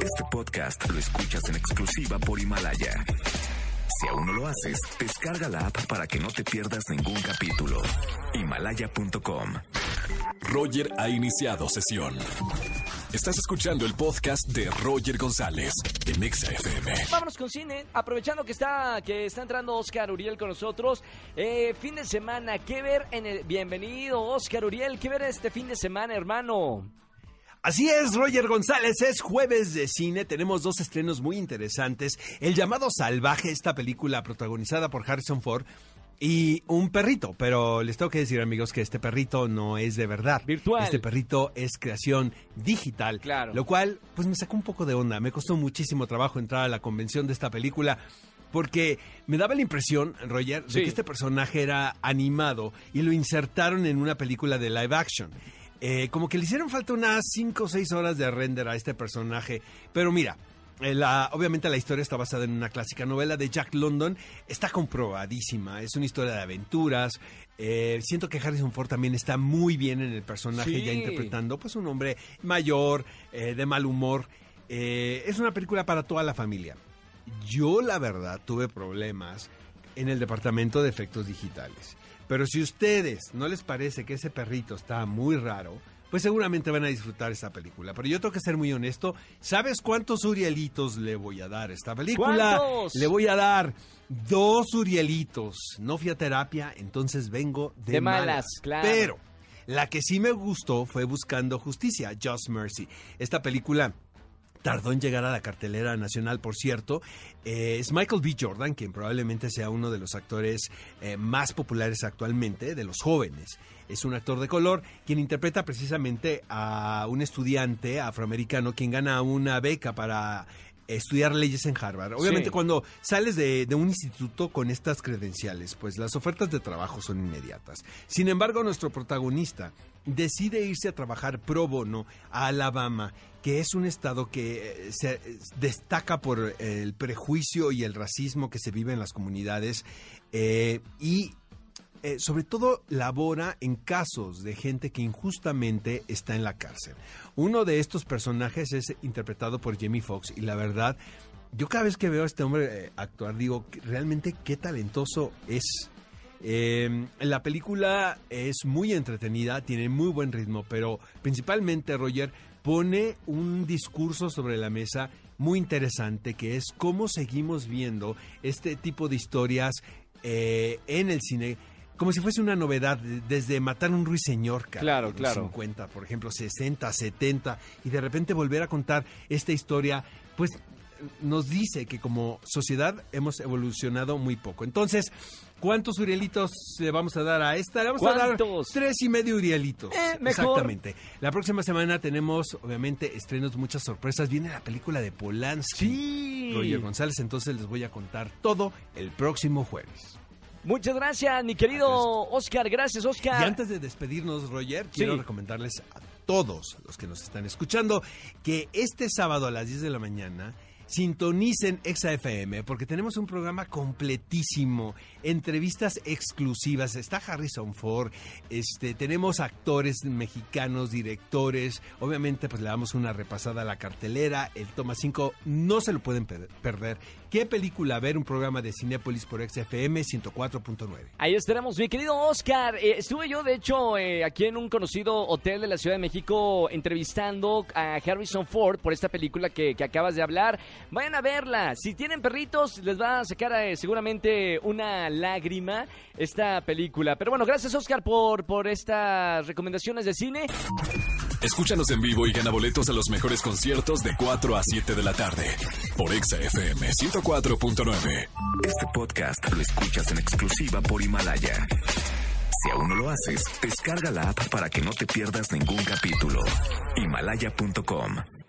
Este podcast lo escuchas en exclusiva por Himalaya. Si aún no lo haces, descarga la app para que no te pierdas ningún capítulo. Himalaya.com. Roger ha iniciado sesión. Estás escuchando el podcast de Roger González en Exa FM. Vámonos con cine, aprovechando que está que está entrando Oscar Uriel con nosotros. Eh, fin de semana, ¿qué ver en el bienvenido Oscar Uriel? ¿Qué ver este fin de semana, hermano? Así es, Roger González, es jueves de cine, tenemos dos estrenos muy interesantes. El llamado Salvaje, esta película protagonizada por Harrison Ford, y un perrito, pero les tengo que decir amigos que este perrito no es de verdad. Virtual. Este perrito es creación digital. Claro. Lo cual pues me sacó un poco de onda. Me costó muchísimo trabajo entrar a la convención de esta película. Porque me daba la impresión, Roger, Sí. de que este personaje era animado y lo insertaron en una película de live action. Eh, como que le hicieron falta unas 5 o 6 horas de render a este personaje. Pero mira, eh, la- obviamente la historia está basada en una clásica novela de Jack London. Está comprobadísima. Es una historia de aventuras. Eh, siento que Harrison Ford también está muy bien en el personaje, Sí. ya interpretando pues un hombre mayor, eh, de mal humor. Eh, es una película para toda la familia. Yo la verdad tuve problemas en el departamento de efectos digitales. Pero si a ustedes no les parece que ese perrito está muy raro, pues seguramente van a disfrutar esta película. Pero yo tengo que ser muy honesto. ¿Sabes cuántos Urielitos le voy a dar a esta película? ¿Cuántos? Le voy a dar dos Urielitos. No fui a terapia, entonces vengo de, De malas, claro. Pero la que sí me gustó fue Buscando Justicia, Just Mercy. Esta película tardó en llegar a la cartelera nacional, por cierto. Eh, es Michael B. Jordan, quien probablemente sea uno de los actores eh, más populares actualmente, de los jóvenes. Es un actor de color quien interpreta precisamente a un estudiante afroamericano quien gana una beca para estudiar leyes en Harvard. Obviamente Sí. cuando sales de, de un instituto con estas credenciales, pues las ofertas de trabajo son inmediatas. Sin embargo, nuestro protagonista decide irse a trabajar pro bono a Alabama, que es un estado que eh, se eh, destaca por el prejuicio y el racismo que se vive en las comunidades eh, y eh, sobre todo labora en casos de gente que injustamente está en la cárcel. Uno de estos personajes es interpretado por Jamie Foxx y la verdad, yo cada vez que veo a este hombre eh, actuar digo, realmente qué talentoso es. Eh, la película es muy entretenida, tiene muy buen ritmo, pero principalmente Roger pone un discurso sobre la mesa muy interesante que es cómo seguimos viendo este tipo de historias eh, en el cine como si fuese una novedad, de- desde matar a un ruiseñor, cara, Claro, claro. 50, por ejemplo, 60, 70, y de repente volver a contar esta historia, pues nos dice que como sociedad hemos evolucionado muy poco. Entonces, ¿cuántos Urielitos le vamos a dar a esta? Le vamos a dar tres y medio Urielitos. Eh, mejor. Exactamente. La próxima semana tenemos, obviamente, estrenos, muchas sorpresas. Viene la película de Polanski. Sí. Roger González, entonces les voy a contar todo el próximo jueves. Muchas gracias, mi querido Oscar. Gracias, Oscar. Y antes de despedirnos, Roger, quiero Sí. recomendarles a todos los que nos están escuchando que este sábado a las 10 de la mañana sintonicen ExaFM porque tenemos un programa completísimo, entrevistas exclusivas, está Harrison Ford, este, tenemos actores mexicanos, directores, obviamente pues le damos una repasada a la cartelera, el Toma 5, no se lo pueden per- perder. ¿Qué película ver? Un programa de Cinépolis por XFM 104.9. Ahí estaremos, mi querido Oscar. Eh, estuve yo, de hecho, eh, aquí en un conocido hotel de la Ciudad de México entrevistando a Harrison Ford por esta película que acabas de hablar. Vayan a verla. Si tienen perritos, les va a sacar eh, seguramente una lágrima esta película. Pero bueno, gracias, Oscar, por, por estas recomendaciones de cine. Escúchanos en vivo y gana boletos a los mejores conciertos de 4 a 7 de la tarde por Exa FM 104.9. Este podcast lo escuchas en exclusiva por Himalaya. Si aún no lo haces, descarga la app para que no te pierdas ningún capítulo. Himalaya.com